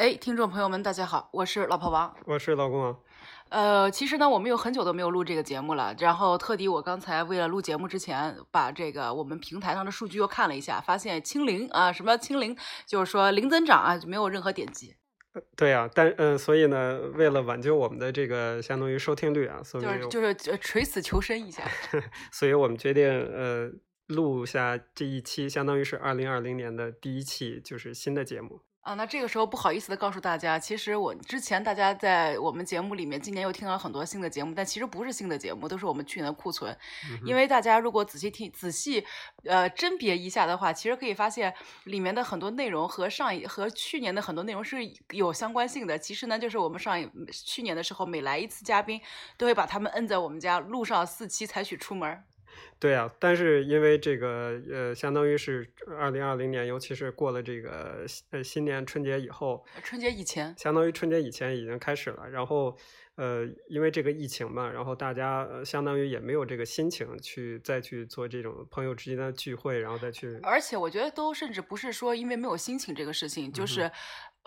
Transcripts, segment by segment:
哎，听众朋友们，大家好，我是老婆王，我是老公王。呃，其实呢，我们有很久都没有录这个节目了。然后特地我刚才为了录节目之前，把这个我们平台上的数据又看了一下，发现清零啊，什么清零，就是说零增长啊，就没有任何点击。对啊，但嗯，所以呢，为了挽救我们的这个相当于收听率啊，所以就是就是垂死求生一下。所以我们决定呃录下这一期，相当于是二零二零年的第一期，就是新的节目。啊，那这个时候不好意思的告诉大家，其实我之前大家在我们节目里面，今年又听了很多新的节目，但其实不是新的节目，都是我们去年的库存。因为大家如果仔细听、仔细呃甄别一下的话，其实可以发现里面的很多内容和上一和去年的很多内容是有相关性的。其实呢，就是我们上一去年的时候，每来一次嘉宾，都会把他们摁在我们家路上四期才许出门。对啊，但是因为这个呃，相当于是二零二零年，尤其是过了这个呃新年春节以后，春节以前，相当于春节以前已经开始了。然后呃，因为这个疫情嘛，然后大家相当于也没有这个心情去再去做这种朋友之间的聚会，然后再去。而且我觉得都甚至不是说因为没有心情这个事情，就是。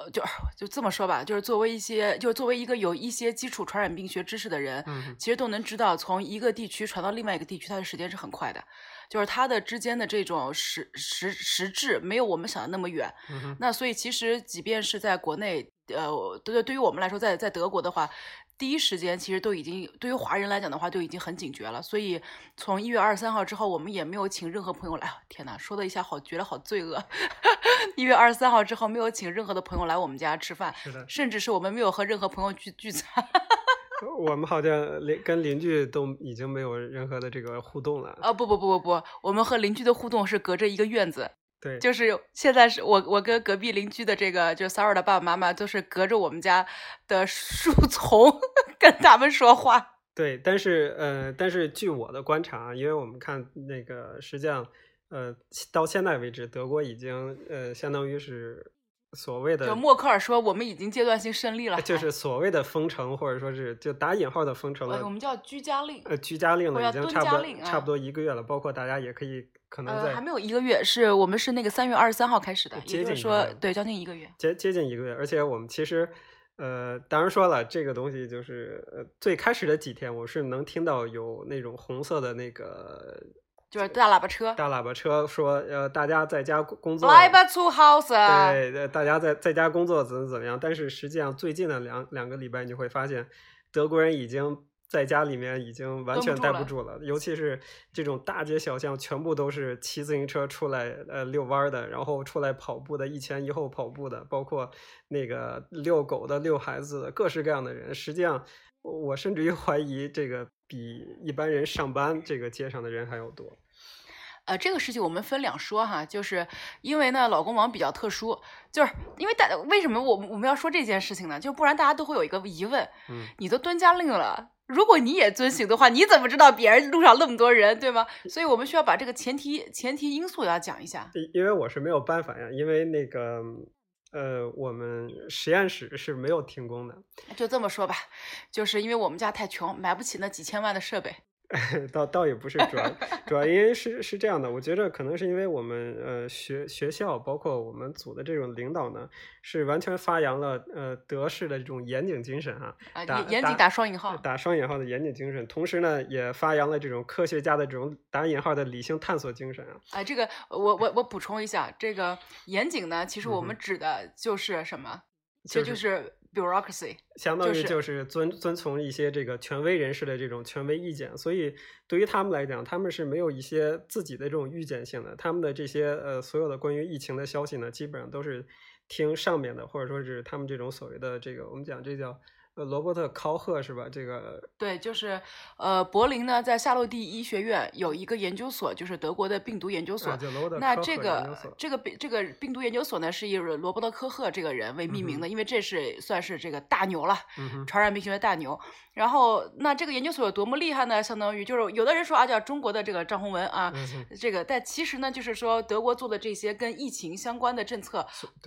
呃，就就这么说吧，就是作为一些，就是作为一个有一些基础传染病学知识的人，其实都能知道，从一个地区传到另外一个地区，它的时间是很快的，就是它的之间的这种时时时质没有我们想的那么远。那所以其实即便是在国内，呃，对对于我们来说，在在德国的话。第一时间其实都已经对于华人来讲的话，就已经很警觉了。所以从一月二十三号之后，我们也没有请任何朋友来。天哪，说的一下好，觉得好罪恶。一月二十三号之后，没有请任何的朋友来我们家吃饭，是的，甚至是我们没有和任何朋友聚聚餐。我们好像邻跟邻居都已经没有任何的这个互动了。啊，不不不不不，我们和邻居的互动是隔着一个院子。对，就是现在是我我跟隔壁邻居的这个，就 Sarah 的爸爸妈妈都是隔着我们家的树 丛跟他们说话。对，但是呃，但是据我的观察，因为我们看那个，实际上呃，到现在为止，德国已经呃，相当于是所谓的，就默克尔说我们已经阶段性胜利了，就是所谓的封城，或者说是就打引号的封城了。我们叫居家令，呃，居家令了，已经差不多差不多一个月了，包括大家也可以。可能还没有一个月，是我们是那个三月二十三号开始的，也就是说，对，将近一个月，接接近一个月。而且我们其实，呃，当然说了，这个东西就是呃，最开始的几天，我是能听到有那种红色的那个，就是大喇叭车，大喇叭车说，呃，大家在家工作，来吧，出 house，对，大家在在家工作怎么怎么样。但是实际上，最近的两两个礼拜，你就会发现，德国人已经。在家里面已经完全待不住了，尤其是这种大街小巷，全部都是骑自行车出来呃遛弯的，然后出来跑步的，一前一后跑步的，包括那个遛狗的、遛孩子的，各式各样的人。实际上，我甚至于怀疑这个比一般人上班这个街上的人还要多。呃，这个事情我们分两说哈，就是因为呢，老公王比较特殊，就是因为大为什么我我们要说这件事情呢？就不然大家都会有一个疑问，嗯，你都蹲家令了。如果你也遵循的话，你怎么知道别人路上那么多人，对吗？所以我们需要把这个前提前提因素要讲一下。因为我是没有办法呀，因为那个呃，我们实验室是没有停工的。就这么说吧，就是因为我们家太穷，买不起那几千万的设备。倒倒也不是主要，主要因为是是这样的，我觉着可能是因为我们呃学学校包括我们组的这种领导呢，是完全发扬了呃德式的这种严谨精神哈，打严谨打双引号，打双引号的严谨精神，同时呢也发扬了这种科学家的这种打引号的理性探索精神啊。哎，这个我我我补充一下，这个严谨呢，其实我们指的就是什么？这就是。Bureaucracy 相当于就是遵遵从一些这个权威人士的这种权威意见，所以对于他们来讲，他们是没有一些自己的这种预见性的。他们的这些呃所有的关于疫情的消息呢，基本上都是听上面的，或者说是他们这种所谓的这个我们讲这叫。呃，罗伯特·考赫是吧？这个对，就是呃，柏林呢，在夏洛蒂医学院有一个研究所，就是德国的病毒研究所。那这个这个病这个病毒研究所呢，是以罗伯特·科赫这个人为命名的，因为这是算是这个大牛了，传染病学的大牛。然后，那这个研究所有多么厉害呢？相当于就是有的人说啊，叫中国的这个张宏文啊，这个，但其实呢，就是说德国做的这些跟疫情相关的政策，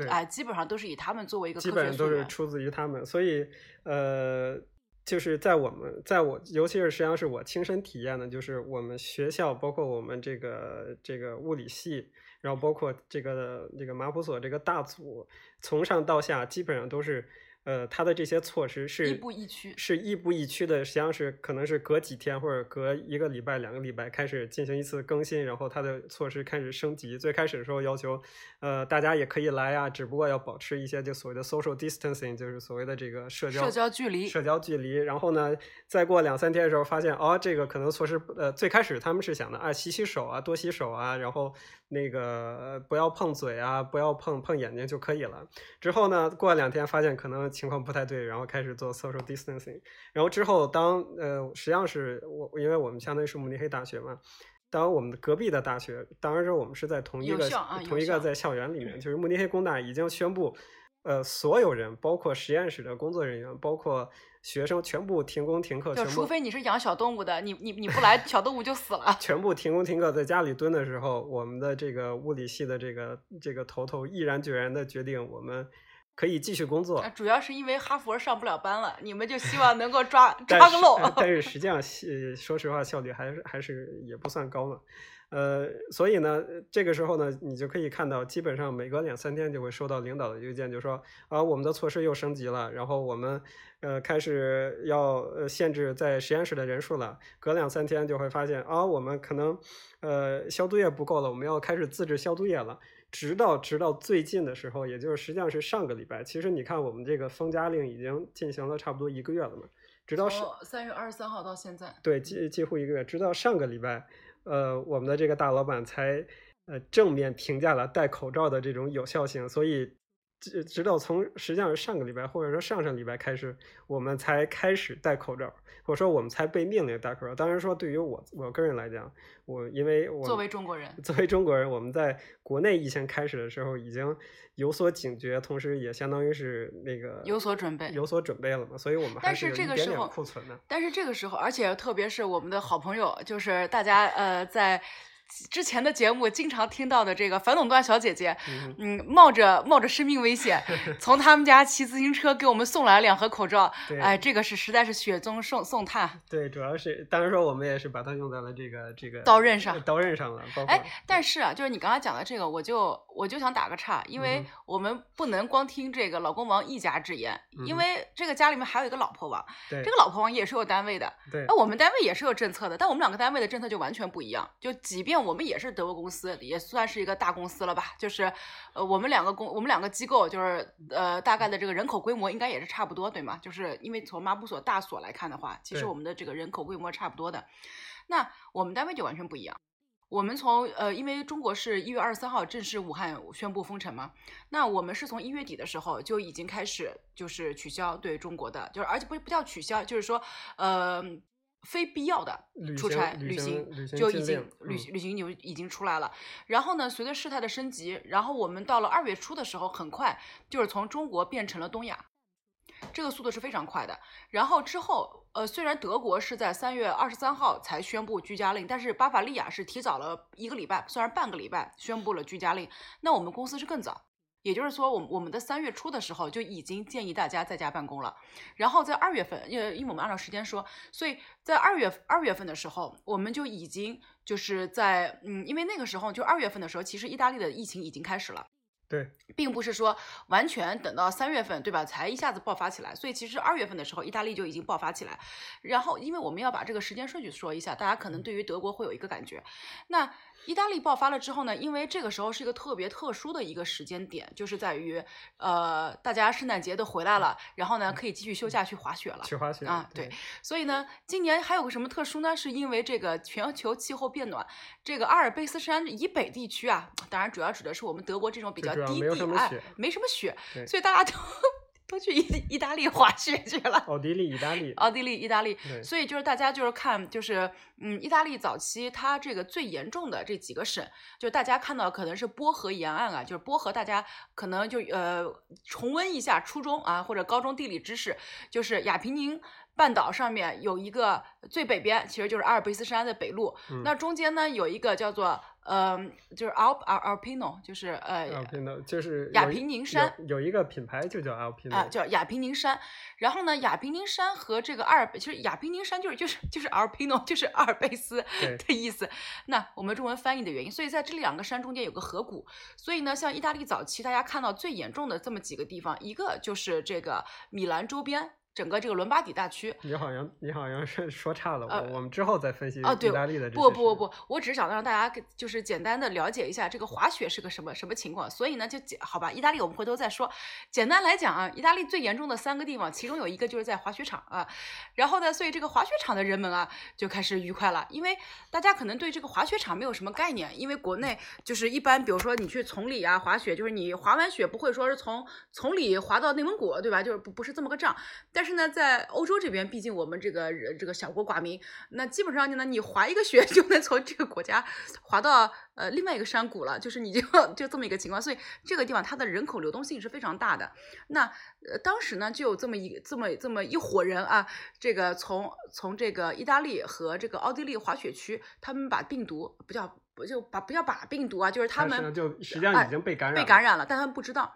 啊，基本上都是以他们作为一个基本上都是出自于他们，所以。呃，就是在我们，在我，尤其是实际上是我亲身体验的，就是我们学校，包括我们这个这个物理系，然后包括这个这个马普所这个大组，从上到下基本上都是。呃，它的这些措施是亦步亦趋，是亦步亦趋的。实际上是可能是隔几天或者隔一个礼拜、两个礼拜开始进行一次更新，然后它的措施开始升级。最开始的时候要求，呃，大家也可以来啊，只不过要保持一些就所谓的 social distancing，就是所谓的这个社交社交距离。社交距离。然后呢，再过两三天的时候，发现哦，这个可能措施呃，最开始他们是想的啊，洗洗手啊，多洗手啊，然后。那个不要碰嘴啊，不要碰碰眼睛就可以了。之后呢，过了两天发现可能情况不太对，然后开始做 social distancing。然后之后当呃，实际上是我，因为我们相当于是慕尼黑大学嘛，当我们的隔壁的大学，当然是我们是在同一个同一个在校园里面，就是慕尼黑工大已经宣布，呃，所有人，包括实验室的工作人员，包括。学生全部停工停课，就除非你是养小动物的，你你你不来，小动物就死了。全部停工停课，在家里蹲的时候，我们的这个物理系的这个这个头头毅然决然的决定，我们可以继续工作。主要是因为哈佛上不了班了，你们就希望能够抓 抓个漏。但是 实际上，说实话，效率还是还是也不算高嘛。呃，所以呢，这个时候呢，你就可以看到，基本上每隔两三天就会收到领导的邮件，就说啊，我们的措施又升级了，然后我们呃开始要呃限制在实验室的人数了。隔两三天就会发现啊，我们可能呃消毒液不够了，我们要开始自制消毒液了。直到直到最近的时候，也就是实际上是上个礼拜，其实你看我们这个封家令已经进行了差不多一个月了嘛，直到三月二十三号到现在，对，几几乎一个月，直到上个礼拜。呃，我们的这个大老板才呃正面评价了戴口罩的这种有效性，所以直直到从实际上是上个礼拜或者说上上礼拜开始，我们才开始戴口罩，或者说我们才被命令戴口罩。当然说对于我我个人来讲，我因为我作为中国人，作为中国人，我们在国内疫情开始的时候已经有所警觉，同时也相当于是那个有所准备，有所准备了嘛，所以我们还是有一点点库存的。但是这个时候，而且特别是我们的好朋友，就是大家呃在。之前的节目经常听到的这个反垄断小姐姐，嗯，冒着冒着生命危险，从他们家骑自行车给我们送来两盒口罩，哎，这个是实在是雪中送送炭。对，主要是当然说我们也是把它用在了这个这个刀刃上，刀刃上了。哎，但是啊，就是你刚才讲的这个，我就我就想打个岔，因为我们不能光听这个老公王一家之言，因为这个家里面还有一个老婆王，这个老婆王也是有单位的，对那我们单位也是有政策的，但我们两个单位的政策就完全不一样，就即便。我们也是德国公司，也算是一个大公司了吧？就是，呃，我们两个公，我们两个机构，就是呃，大概的这个人口规模应该也是差不多，对吗？就是因为从马普所大所来看的话，其实我们的这个人口规模差不多的。那我们单位就完全不一样。我们从呃，因为中国是一月二十三号正式武汉宣布封城嘛，那我们是从一月底的时候就已经开始就是取消对中国的，就是而且不不叫取消，就是说呃。非必要的出差旅行就已经旅旅行就已经出来了。然后呢，随着事态的升级，然后我们到了二月初的时候，很快就是从中国变成了东亚，这个速度是非常快的。然后之后，呃，虽然德国是在三月二十三号才宣布居家令，但是巴伐利亚是提早了一个礼拜，虽然半个礼拜宣布了居家令，那我们公司是更早。也就是说，我我们的三月初的时候就已经建议大家在家办公了。然后在二月份，因为因为我们按照时间说，所以在二月二月份的时候，我们就已经就是在嗯，因为那个时候就二月份的时候，其实意大利的疫情已经开始了。对，并不是说完全等到三月份，对吧？才一下子爆发起来。所以其实二月份的时候，意大利就已经爆发起来。然后，因为我们要把这个时间顺序说一下，大家可能对于德国会有一个感觉。那意大利爆发了之后呢？因为这个时候是一个特别特殊的一个时间点，就是在于，呃，大家圣诞节都回来了，然后呢，可以继续休假去滑雪了。去滑雪啊，对。所以呢，今年还有个什么特殊呢？是因为这个全球气候变暖，这个阿尔卑斯山以北地区啊，当然主要指的是我们德国这种比较低地，哎，没什么雪，所以大家都。都去意意大利滑雪去了，奥地利、意大利、奥地利、意大利，所以就是大家就是看，就是嗯，意大利早期它这个最严重的这几个省，就大家看到可能是波河沿岸啊，就是波河，大家可能就呃重温一下初中啊或者高中地理知识，就是亚平宁半岛上面有一个最北边，其实就是阿尔卑斯山的北路，那中间呢有一个叫做。呃，就是 Alp Alpino，就是呃，Alpino 就是亚平宁山有一个品牌就叫 Alpino 啊，叫亚平宁山。然后呢，亚平宁山和这个阿尔，其实亚平宁山就是就是就是 Alpino，就是阿尔卑斯的意思。那我们中文翻译的原因，所以在这两个山中间有个河谷。所以呢，像意大利早期大家看到最严重的这么几个地方，一个就是这个米兰周边。整个这个伦巴底大区，你好像你好像是说差了，我我们之后再分析啊，对，意大利的不不不不，我只是想让大家就是简单的了解一下这个滑雪是个什么什么情况，所以呢就简好吧，意大利我们回头再说。简单来讲啊，意大利最严重的三个地方，其中有一个就是在滑雪场啊，然后呢，所以这个滑雪场的人们啊就开始愉快了，因为大家可能对这个滑雪场没有什么概念，因为国内就是一般，比如说你去崇礼啊滑雪，就是你滑完雪不会说是从崇礼滑到内蒙古，对吧？就是不不是这么个账，但是呢，在欧洲这边，毕竟我们这个这个小国寡民，那基本上呢，你滑一个雪 就能从这个国家滑到呃另外一个山谷了，就是你就 就这么一个情况，所以这个地方它的人口流动性是非常大的。那呃当时呢，就有这么一这么这么一伙人啊，这个从从这个意大利和这个奥地利滑雪区，他们把病毒不叫不就把不要把病毒啊，就是他们就实际上已经被感染被感染了，但他们不知道。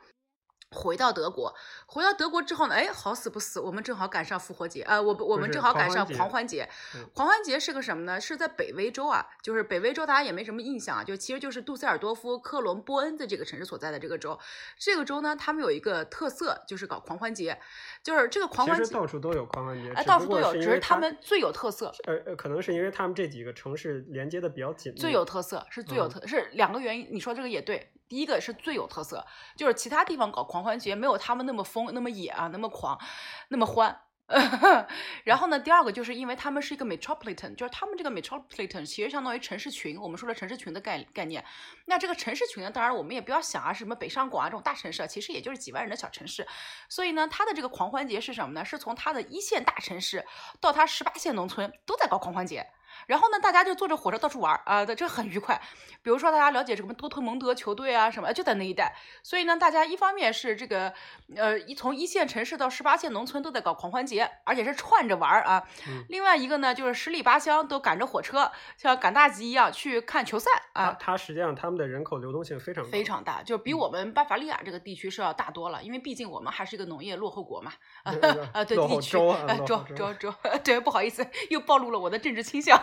回到德国，回到德国之后呢，哎，好死不死，我们正好赶上复活节，呃，我我们正好赶上狂欢节。狂欢节是个什么呢？是在北威州啊，就是北威州，大家也没什么印象啊，就其实就是杜塞尔多夫、科伦、波恩的这个城市所在的这个州。这个州呢，他们有一个特色，就是搞狂欢节，就是这个狂欢节。其实到处都有狂欢节，哎，到处都有，只是他们最有特色。呃呃，可能是因为他们这几个城市连接的比较紧。最有特色是最有特是两个原因，你说这个也对。第一个是最有特色，就是其他地方搞狂欢节没有他们那么疯、那么野啊、那么狂、那么欢。然后呢，第二个就是因为他们是一个 metropolitan，就是他们这个 metropolitan 其实相当于城市群。我们说的城市群的概概念，那这个城市群呢，当然我们也不要想啊，什么北上广啊这种大城市，其实也就是几万人的小城市。所以呢，它的这个狂欢节是什么呢？是从它的一线大城市到它十八线农村都在搞狂欢节。然后呢，大家就坐着火车到处玩儿啊，这很愉快。比如说，大家了解什么多特蒙德球队啊什么，就在那一带。所以呢，大家一方面是这个，呃，一从一线城市到十八线农村都在搞狂欢节，而且是串着玩儿啊。另外一个呢，就是十里八乡都赶着火车，像赶大集一样去看球赛啊。它实际上他们的人口流动性非常非常大，就比我们巴伐利亚这个地区是要大多了，因为毕竟我们还是一个农业落后国嘛。啊，对地区，州州州，对，不好意思，又暴露了我的政治倾向。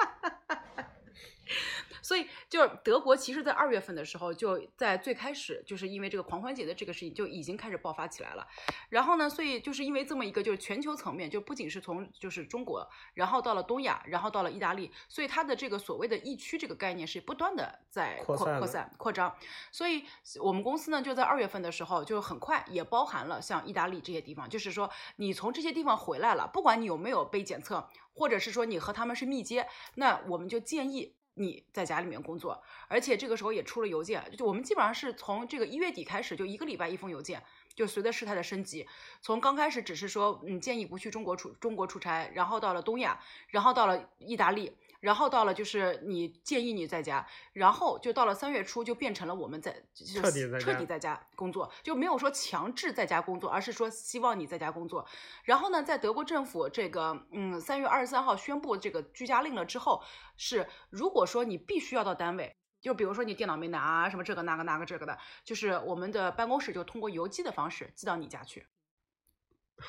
所以，就是德国，其实，在二月份的时候，就在最开始，就是因为这个狂欢节的这个事情，就已经开始爆发起来了。然后呢，所以就是因为这么一个，就是全球层面，就不仅是从就是中国，然后到了东亚，然后到了意大利，所以它的这个所谓的疫区这个概念是不断的在扩扩散扩张。所以我们公司呢，就在二月份的时候，就很快也包含了像意大利这些地方，就是说你从这些地方回来了，不管你有没有被检测。或者是说你和他们是密接，那我们就建议你在家里面工作，而且这个时候也出了邮件，就我们基本上是从这个一月底开始，就一个礼拜一封邮件，就随着事态的升级，从刚开始只是说嗯建议不去中国出中国出差，然后到了东亚，然后到了意大利。然后到了就是你建议你在家，然后就到了三月初就变成了我们在彻底彻底在家工作，就没有说强制在家工作，而是说希望你在家工作。然后呢，在德国政府这个嗯三月二十三号宣布这个居家令了之后，是如果说你必须要到单位，就比如说你电脑没拿啊什么这个那个那个这个的，就是我们的办公室就通过邮寄的方式寄到你家去。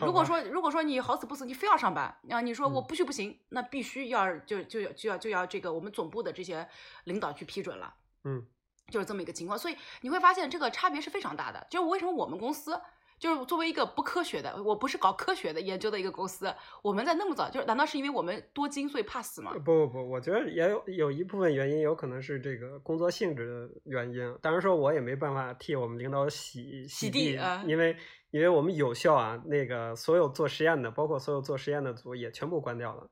如果说如果说你好死不死你非要上班啊，你说我不去不行，那必须要就就要就要就要这个我们总部的这些领导去批准了，嗯，就是这么一个情况，所以你会发现这个差别是非常大的。就是为什么我们公司就是作为一个不科学的，我不是搞科学的研究的一个公司，我们在那么早，就是难道是因为我们多金所以怕死吗？不不不，我觉得也有有一部分原因，有可能是这个工作性质的原因。当然说我也没办法替我们领导洗洗地啊，因为。因为我们有效啊，那个所有做实验的，包括所有做实验的组也全部关掉了。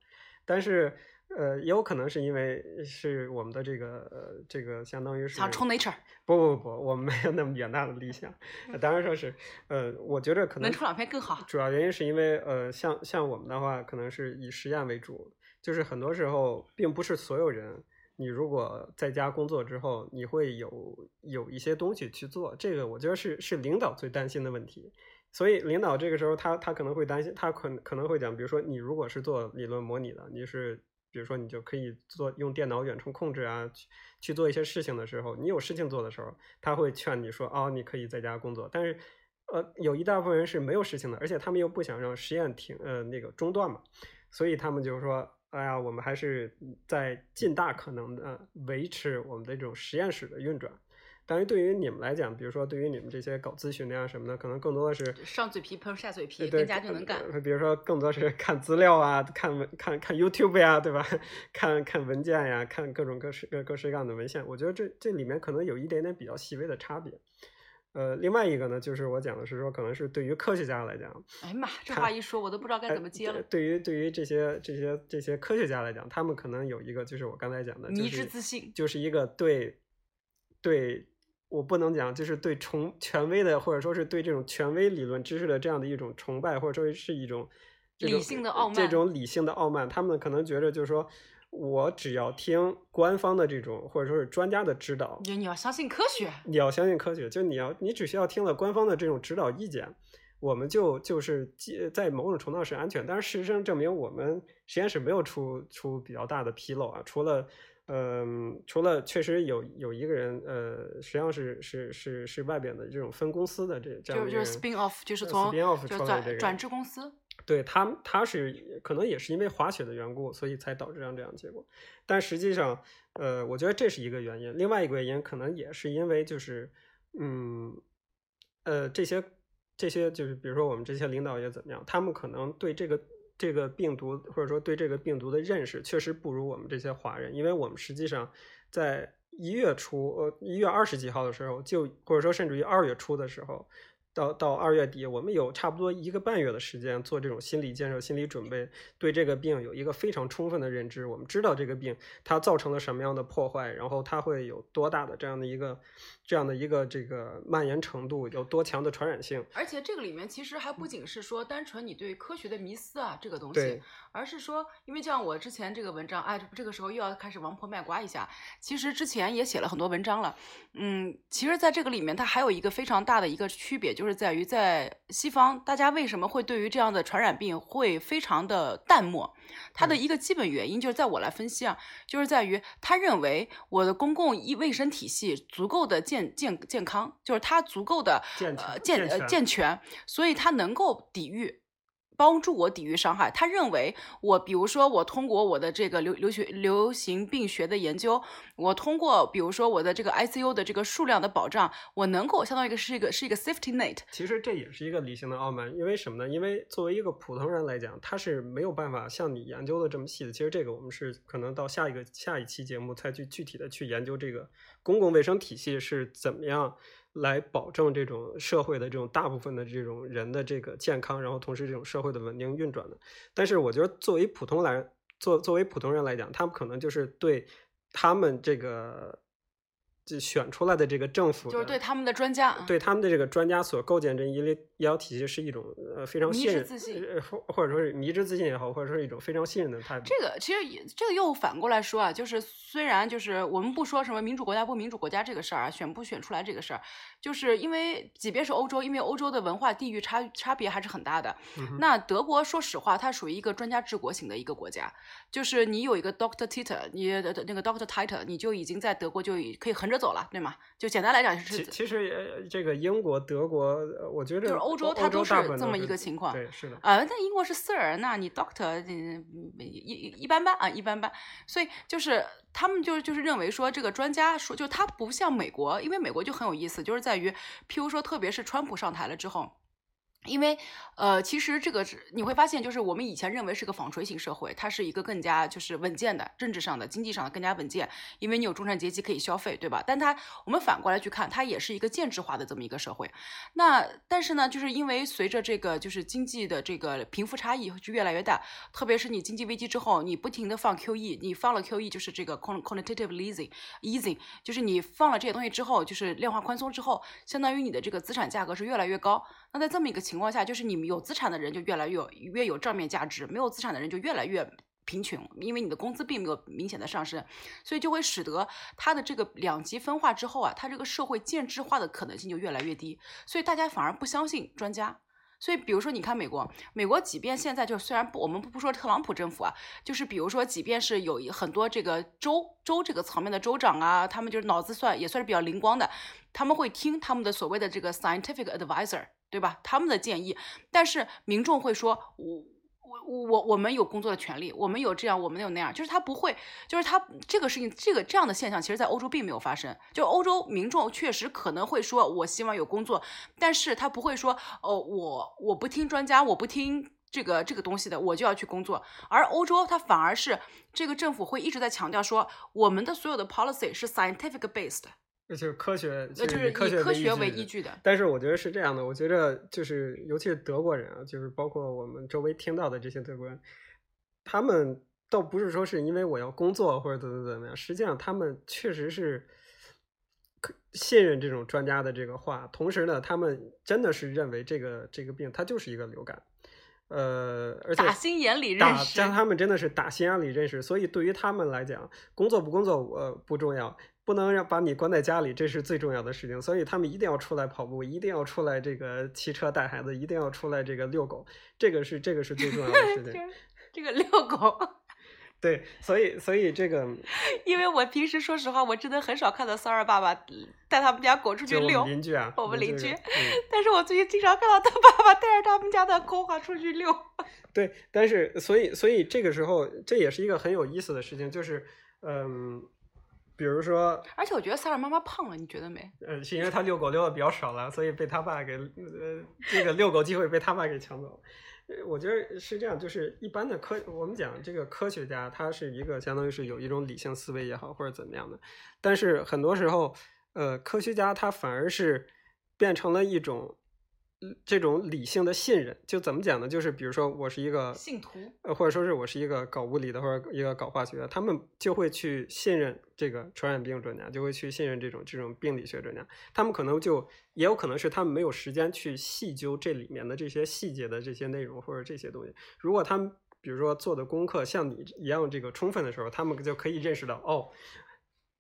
但是，呃，也有可能是因为是我们的这个呃，这个相当于是想冲 nature。不不不，我们没有那么远大的理想。当然说是，呃，我觉得可能能出两篇更好。主要原因是因为，呃，像像我们的话，可能是以实验为主，就是很多时候并不是所有人。你如果在家工作之后，你会有有一些东西去做，这个我觉得是是领导最担心的问题。所以领导这个时候他他可能会担心，他可可能会讲，比如说你如果是做理论模拟的，你是比如说你就可以做用电脑远程控制啊，去去做一些事情的时候，你有事情做的时候，他会劝你说，哦，你可以在家工作。但是，呃，有一大部分人是没有事情的，而且他们又不想让实验停，呃，那个中断嘛，所以他们就说，哎呀，我们还是在尽大可能的维持我们的这种实验室的运转。但是对于你们来讲，比如说对于你们这些搞咨询的呀什么的，可能更多的是上嘴皮碰下嘴皮，更加就能干。比如说更多是看资料啊，看文看看 YouTube 呀，对吧？看看文件呀，看各种各式各各式各样的文献。我觉得这这里面可能有一点点比较细微的差别。呃，另外一个呢，就是我讲的是说，可能是对于科学家来讲，哎呀妈，这话一说，我都不知道该怎么接了。对于对于这些这些这些科学家来讲，他们可能有一个就是我刚才讲的迷之自信，就是一个对对。我不能讲，就是对崇权威的，或者说是对这种权威理论知识的这样的一种崇拜，或者说是一种理性的傲慢。这种理性的傲慢，他们可能觉得就是说，我只要听官方的这种，或者说是专家的指导。你要相信科学。你要相信科学，就你要，你只需要听了官方的这种指导意见，我们就就是在某种程度上是安全。但是事实上证明，我们实验室没有出出比较大的纰漏啊，除了。嗯，除了确实有有一个人，呃，实际上是是是是外边的这种分公司的这这样就是 spin off，就是从 spin off 转转制公司。对他，他是可能也是因为滑雪的缘故，所以才导致这样这样结果。但实际上，呃，我觉得这是一个原因。另外一个原因可能也是因为就是，嗯，呃，这些这些就是比如说我们这些领导也怎么样，他们可能对这个。这个病毒，或者说对这个病毒的认识，确实不如我们这些华人，因为我们实际上在一月初，呃，一月二十几号的时候，就或者说甚至于二月初的时候。到到二月底，我们有差不多一个半月的时间做这种心理建设、心理准备，对这个病有一个非常充分的认知。我们知道这个病它造成了什么样的破坏，然后它会有多大的这样的一个这样的一个这个蔓延程度，有多强的传染性。而且这个里面其实还不仅是说单纯你对科学的迷思啊这个东西，而是说，因为像我之前这个文章，哎，这个时候又要开始王婆卖瓜一下。其实之前也写了很多文章了，嗯，其实在这个里面它还有一个非常大的一个区别。就是在于在西方，大家为什么会对于这样的传染病会非常的淡漠？它的一个基本原因就是在我来分析啊，就是在于他认为我的公共医卫生体系足够的健健健康，就是它足够的呃健呃健全，所以它能够抵御。帮助我抵御伤害。他认为我，比如说我通过我的这个流流学流行病学的研究，我通过比如说我的这个 ICU 的这个数量的保障，我能够相当于一个是一个是一个 safety net。其实这也是一个理性的傲慢，因为什么呢？因为作为一个普通人来讲，他是没有办法像你研究的这么细的。其实这个我们是可能到下一个下一期节目才去具体的去研究这个公共卫生体系是怎么样。来保证这种社会的这种大部分的这种人的这个健康，然后同时这种社会的稳定运转的。但是我觉得作为普通来作作为普通人来讲，他们可能就是对他们这个。就选出来的这个政府，就是对他们的专家，对他们的这个专家所构建这医疗医疗体系是一种呃非常信任，或或者说是迷之自信也好，或者说是一种非常信任的态度。这个其实这个又反过来说啊，就是虽然就是我们不说什么民主国家不民主国家这个事儿啊，选不选出来这个事儿，就是因为即便是欧洲，因为欧洲的文化地域差差别还是很大的。那德国说实话，它属于一个专家治国型的一个国家，就是你有一个 Doctor Titer，你的那个 Doctor Titer，你就已经在德国就可以横着走了，对吗？就简单来讲是。其实这个英国、德国，我觉得就是欧洲，它都是这么一个情况。对，是的。啊，但英国是私人那你 Doctor 一一般般啊，一般般。所以就是他们就就是认为说，这个专家说，就他不像美国，因为美国就很有意思，就是在于，譬如说，特别是川普上台了之后。因为，呃，其实这个是你会发现，就是我们以前认为是个纺锤型社会，它是一个更加就是稳健的，政治上的、经济上的更加稳健，因为你有中产阶级可以消费，对吧？但它我们反过来去看，它也是一个建制化的这么一个社会。那但是呢，就是因为随着这个就是经济的这个贫富差异就越来越大，特别是你经济危机之后，你不停的放 QE，你放了 QE 就是这个 quantitative easing，easing，就是你放了这些东西之后，就是量化宽松之后，相当于你的这个资产价格是越来越高。那在这么一个情况下，就是你们有资产的人就越来越越有账面价值，没有资产的人就越来越贫穷，因为你的工资并没有明显的上升，所以就会使得他的这个两极分化之后啊，他这个社会建制化的可能性就越来越低，所以大家反而不相信专家。所以，比如说，你看美国，美国即便现在就虽然不，我们不不说特朗普政府啊，就是比如说，即便是有很多这个州州这个层面的州长啊，他们就是脑子算也算是比较灵光的，他们会听他们的所谓的这个 scientific advisor，对吧？他们的建议，但是民众会说，我。我我我们有工作的权利，我们有这样，我们有那样，就是他不会，就是他这个事情，这个这样的现象，其实在欧洲并没有发生。就欧洲民众确实可能会说，我希望有工作，但是他不会说，哦，我我不听专家，我不听这个这个东西的，我就要去工作。而欧洲他反而是这个政府会一直在强调说，我们的所有的 policy 是 scientific based。就是科学，就是以科学为依据的。但是我觉得是这样的，我觉得就是，尤其是德国人啊，就是包括我们周围听到的这些德国人，他们倒不是说是因为我要工作或者怎么怎么样，实际上他们确实是信任这种专家的这个话，同时呢，他们真的是认为这个这个病它就是一个流感，呃，而且打心眼里认识，他们真的是打心眼里认识，所以对于他们来讲，工作不工作呃不重要。不能让把你关在家里，这是最重要的事情，所以他们一定要出来跑步，一定要出来这个骑车带孩子，一定要出来这个遛狗，这个是这个是最重要的事情。这个遛狗，对，所以所以这个，因为我平时说实话，我真的很少看到三儿爸爸带他们家狗出去遛。邻居啊，我们邻居。但是我最近经常看到他爸爸带着他们家的狗哈出去遛。对，但是所以所以这个时候，这也是一个很有意思的事情，就是嗯。比如说，而且我觉得萨尔妈妈胖了，你觉得没？呃，是因为她遛狗遛的比较少了，所以被他爸给呃这个遛狗机会被他爸给抢走。我觉得是这样，就是一般的科，我们讲这个科学家，他是一个相当于是有一种理性思维也好，或者怎么样的。但是很多时候，呃，科学家他反而是变成了一种。这种理性的信任，就怎么讲呢？就是比如说，我是一个信徒，呃，或者说是我是一个搞物理的，或者一个搞化学的，他们就会去信任这个传染病专家，就会去信任这种这种病理学专家。他们可能就也有可能是他们没有时间去细究这里面的这些细节的这些内容或者这些东西。如果他们比如说做的功课像你一样这个充分的时候，他们就可以认识到哦。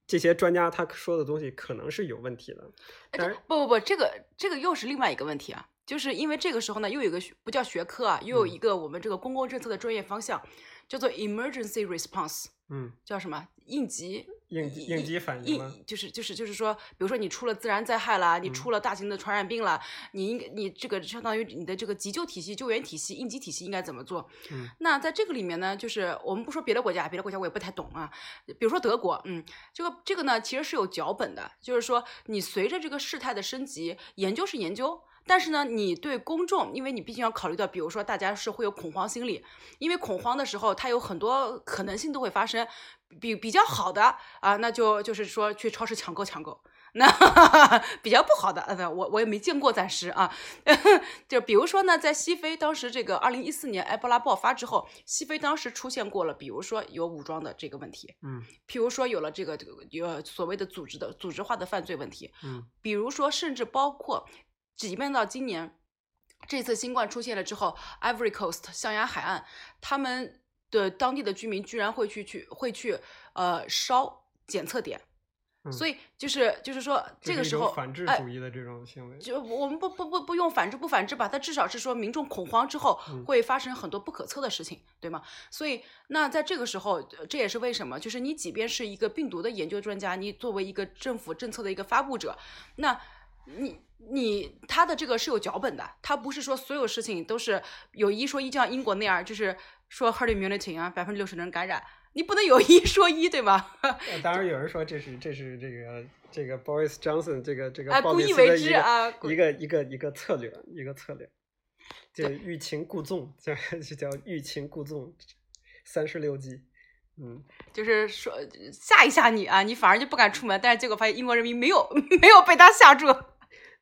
这些专家他说的东西可能是有问题的，但是不不不，这个这个又是另外一个问题啊，就是因为这个时候呢，又有一个不叫学科啊，又有一个我们这个公共政策的专业方向，叫做 emergency response，嗯，叫什么应急应急应急反应吗？就是就是就是说，比如说你出了自然灾害啦，你出了大型的传染病了，你应该你这个相当于你的这个急救体系、救援体系、应急体系应该怎么做？嗯，那在这个里面呢，就是我们不说别的国家，别的国家我也不太懂啊。比如说德国，嗯，这个这个呢其实是有脚本的，就是说你随着这个事态的升级，研究是研究。但是呢，你对公众，因为你毕竟要考虑到，比如说大家是会有恐慌心理，因为恐慌的时候，它有很多可能性都会发生。比比较好的啊，那就就是说去超市抢购抢购。那 比较不好的，呃，我我也没见过，暂时啊。就比如说呢，在西非当时这个二零一四年埃博拉爆发之后，西非当时出现过了，比如说有武装的这个问题，嗯，譬如说有了这个这个有所谓的组织的组织化的犯罪问题，嗯，比如说甚至包括。即便到今年，这次新冠出现了之后，Ivory Coast 象牙海岸，他们的当地的居民居然会去去会去呃烧检测点，所以就是就是说这个时候反制主义的这种行为，就我们不不不不用反制不反制吧，它至少是说民众恐慌之后会发生很多不可测的事情，对吗？所以那在这个时候，这也是为什么，就是你即便是一个病毒的研究专家，你作为一个政府政策的一个发布者，那你。你他的这个是有脚本的，他不是说所有事情都是有一说一，就像英国那样，就是说 herd immunity 啊，百分之六十的人感染，你不能有一说一，对吧？当然有人说这是这是这个这个 Boris Johnson 这个这个啊故意为之啊，一个一个一个策略一个策略，就欲擒故纵，叫 就叫欲擒故纵，三十六计，嗯，就是说吓一吓你啊，你反而就不敢出门，但是结果发现英国人民没有 没有被他吓住。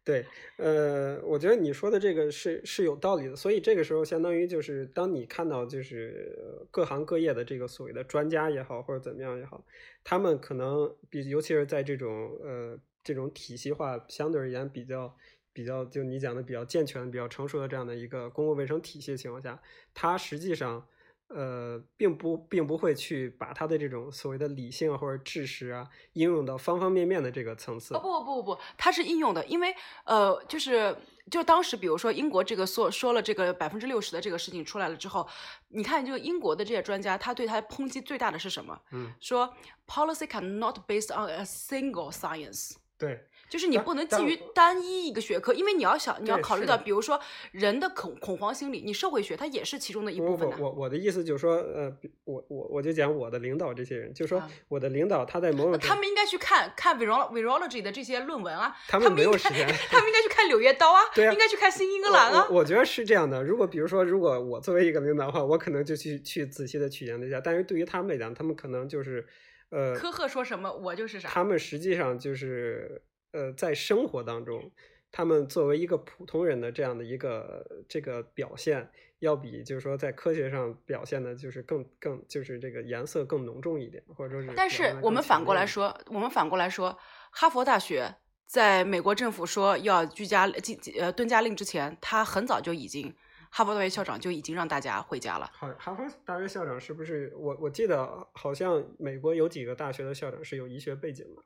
对，呃，我觉得你说的这个是是有道理的，所以这个时候相当于就是当你看到就是各行各业的这个所谓的专家也好或者怎么样也好，他们可能比尤其是在这种呃这种体系化相对而言比较比较就你讲的比较健全、比较成熟的这样的一个公共卫生体系的情况下，它实际上呃，并不并不会去把他的这种所谓的理性或者知识啊，应用到方方面面的这个层次。不不不不不，它是应用的，因为呃，就是就当时比如说英国这个说说了这个百分之六十的这个事情出来了之后，你看就英国的这些专家，他对他抨击最大的是什么？嗯，说 policy cannot based on a single science。对。就是你不能基于单一一个学科，因为你要想，你要考虑到，比如说人的恐恐慌心理，你社会学它也是其中的一部分。我我的意思就是说，呃，我我我就讲我的领导这些人，就是说我的领导他在某种他们应该去看看 virology 的这些论文啊，他们没有时间，他们应该去看《柳叶刀》啊，对啊，应该去看《新英格兰》啊。我觉得是这样的，如果比如说，如果我作为一个领导的话，我可能就去去仔细的去研究一下，但是对于他们来讲，他们可能就是呃，科赫说什么我就是啥，他们实际上就是。呃，在生活当中，他们作为一个普通人的这样的一个这个表现，要比就是说在科学上表现的，就是更更就是这个颜色更浓重一点，或者说是。但是我们反过来说，我们反过来说，哈佛大学在美国政府说要居家禁呃蹲家令之前，他很早就已经，哈佛大学校长就已经让大家回家了。好，哈佛大学校长是不是我我记得好像美国有几个大学的校长是有医学背景的。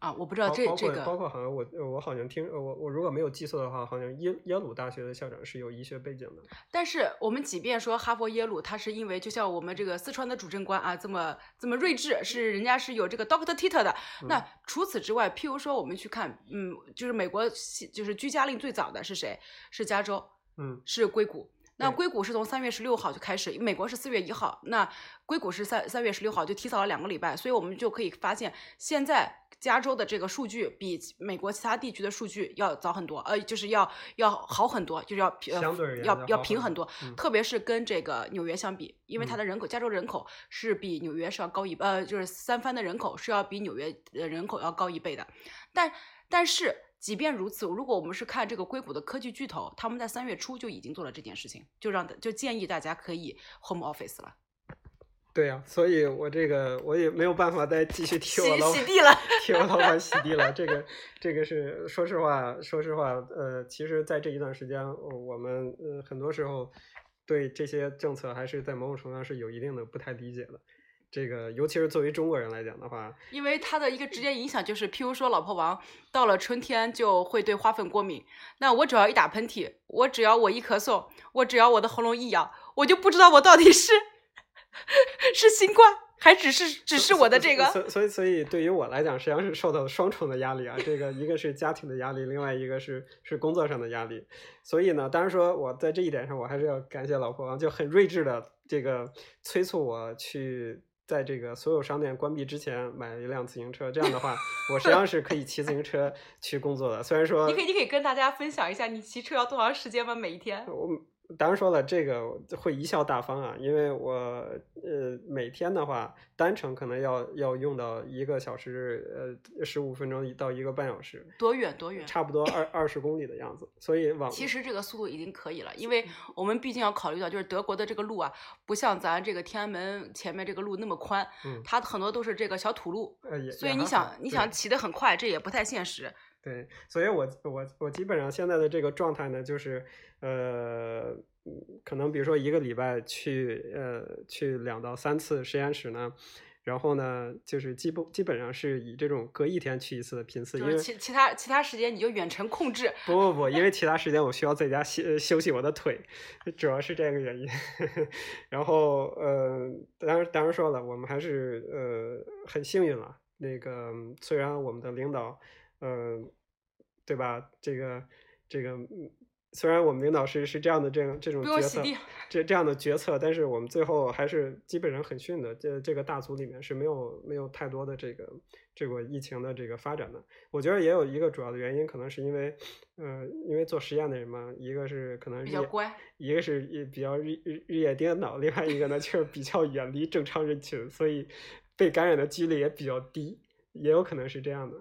啊，我不知道这这个，包括好像我我好像听我我如果没有记错的话，好像耶耶鲁大学的校长是有医学背景的。但是我们即便说哈佛耶鲁，他是因为就像我们这个四川的主政官啊，这么这么睿智，是人家是有这个 Doctor Titer 的。那除此之外，譬如说我们去看，嗯，就是美国就是居家令最早的是谁？是加州，嗯，是硅谷。那硅谷是从三月十六号就开始，美国是四月一号，那硅谷是三三月十六号就提早了两个礼拜，所以我们就可以发现现在。加州的这个数据比美国其他地区的数据要早很多，呃，就是要要好很多，就是要相对要要平很多，特别是跟这个纽约相比，因为它的人口，加州人口是比纽约是要高一，呃，就是三藩的人口是要比纽约的人口要高一倍的。但但是即便如此，如果我们是看这个硅谷的科技巨头，他们在三月初就已经做了这件事情，就让就建议大家可以 home office 了。对呀，所以我这个我也没有办法再继续替我老洗地了，替我老板洗地了。这个这个是说实话，说实话，呃，其实，在这一段时间，我们呃很多时候对这些政策还是在某种程度上是有一定的不太理解的。这个尤其是作为中国人来讲的话，因为它的一个直接影响就是，譬如说，老婆王到了春天就会对花粉过敏。那我只要一打喷嚏，我只要我一咳嗽，我只要我的喉咙一痒，我就不知道我到底是。是新冠，还只是只是我的这个？所所以所以对于我来讲，实际上是受到了双重的压力啊。这个一个是家庭的压力，另外一个是是工作上的压力。所以呢，当然说我在这一点上，我还是要感谢老婆王，就很睿智的这个催促我去在这个所有商店关闭之前买一辆自行车。这样的话，我实际上是可以骑自行车去工作的。虽然说，你可以你可以跟大家分享一下，你骑车要多长时间吗？每一天？我。当然说了，这个会贻笑大方啊，因为我呃每天的话单程可能要要用到一个小时呃十五分钟到一个半小时，多远多远？差不多二二十公里的样子，所以往其实这个速度已经可以了，因为我们毕竟要考虑到就是德国的这个路啊，不像咱这个天安门前面这个路那么宽，嗯，它很多都是这个小土路，呃，所以你想你想骑得很快，这也不太现实。对，所以我我我基本上现在的这个状态呢，就是呃，可能比如说一个礼拜去呃去两到三次实验室呢，然后呢就是基本基本上是以这种隔一天去一次的频次，因为其其他其他时间你就远程控制。不不不，因为其他时间我需要在家休休息我的腿，主要是这个原因。然后呃，当然当然说了，我们还是呃很幸运了。那个虽然我们的领导。嗯，对吧？这个，这个，虽然我们领导是是这样的，这样这种决策，这这样的决策，但是我们最后还是基本上很逊的。这这个大组里面是没有没有太多的这个这个疫情的这个发展的。我觉得也有一个主要的原因，可能是因为，呃，因为做实验的人嘛，一个是可能比较乖，一个是也比较日日日夜颠倒，另外一个呢就是比较远离正常人群，所以被感染的几率也比较低，也有可能是这样的。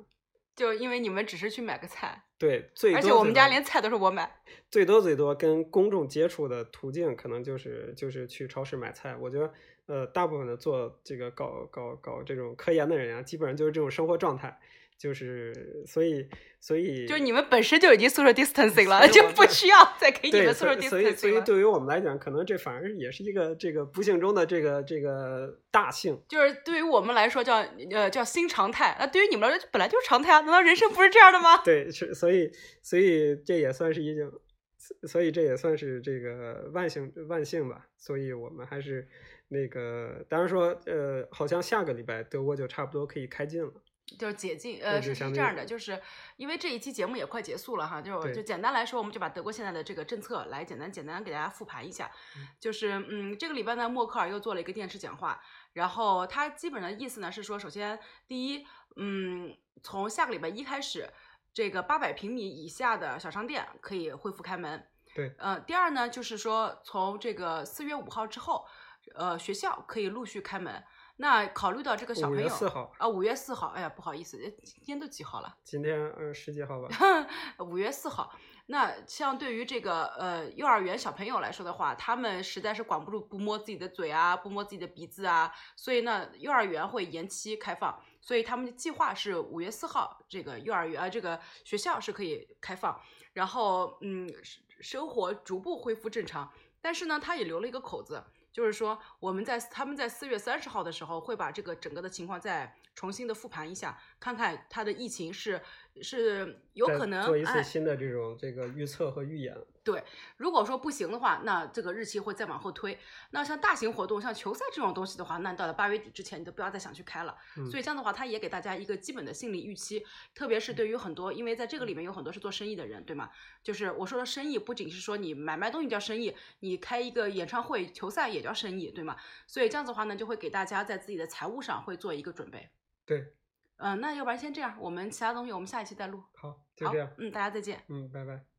就因为你们只是去买个菜，对，最而且我们家连菜都是我买。最多最多跟公众接触的途径，可能就是就是去超市买菜。我觉得，呃，大部分的做这个搞搞搞这种科研的人啊，基本上就是这种生活状态。就是所以所以就你们本身就已经 social distancing 了，就不需要再给你们 social distancing 所以所以对于我们来讲，可能这反而也是一个这个不幸中的这个这个大幸。就是对于我们来说叫呃叫新常态，那对于你们来说本来就是常态啊！难道人生不是这样的吗？对，是所以所以这也算是一种，所以这也算是这个万幸万幸吧。所以我们还是那个，当然说呃，好像下个礼拜德国就差不多可以开禁了。就是解禁，呃，是是这样的，就是因为这一期节目也快结束了哈，就就简单来说，我们就把德国现在的这个政策来简单简单给大家复盘一下。就是嗯，这个礼拜呢，默克尔又做了一个电视讲话，然后他基本的意思呢是说，首先第一，嗯，从下个礼拜一开始，这个八百平米以下的小商店可以恢复开门。对，呃，第二呢，就是说从这个四月五号之后，呃，学校可以陆续开门。那考虑到这个小朋友啊，五月四号，哎呀，不好意思，今天都几号了？今天呃十几号吧。五月四号，那像对于这个呃幼儿园小朋友来说的话，他们实在是管不住不摸自己的嘴啊，不摸自己的鼻子啊，所以呢，幼儿园会延期开放，所以他们的计划是五月四号这个幼儿园啊这个学校是可以开放，然后嗯生活逐步恢复正常，但是呢，他也留了一个口子。就是说，我们在他们在四月三十号的时候会把这个整个的情况再重新的复盘一下，看看它的疫情是是有可能做一次新的这种这个预测和预演。对，如果说不行的话，那这个日期会再往后推。那像大型活动，像球赛这种东西的话，那到了八月底之前，你都不要再想去开了。所以这样的话，它也给大家一个基本的心理预期，特别是对于很多，因为在这个里面有很多是做生意的人，对吗？就是我说的生意，不仅是说你买卖东西叫生意，你开一个演唱会、球赛也叫生意，对吗？所以这样子的话呢，就会给大家在自己的财务上会做一个准备。对，嗯，那要不然先这样，我们其他东西我们下一期再录。好，就这样。嗯，大家再见。嗯，拜拜。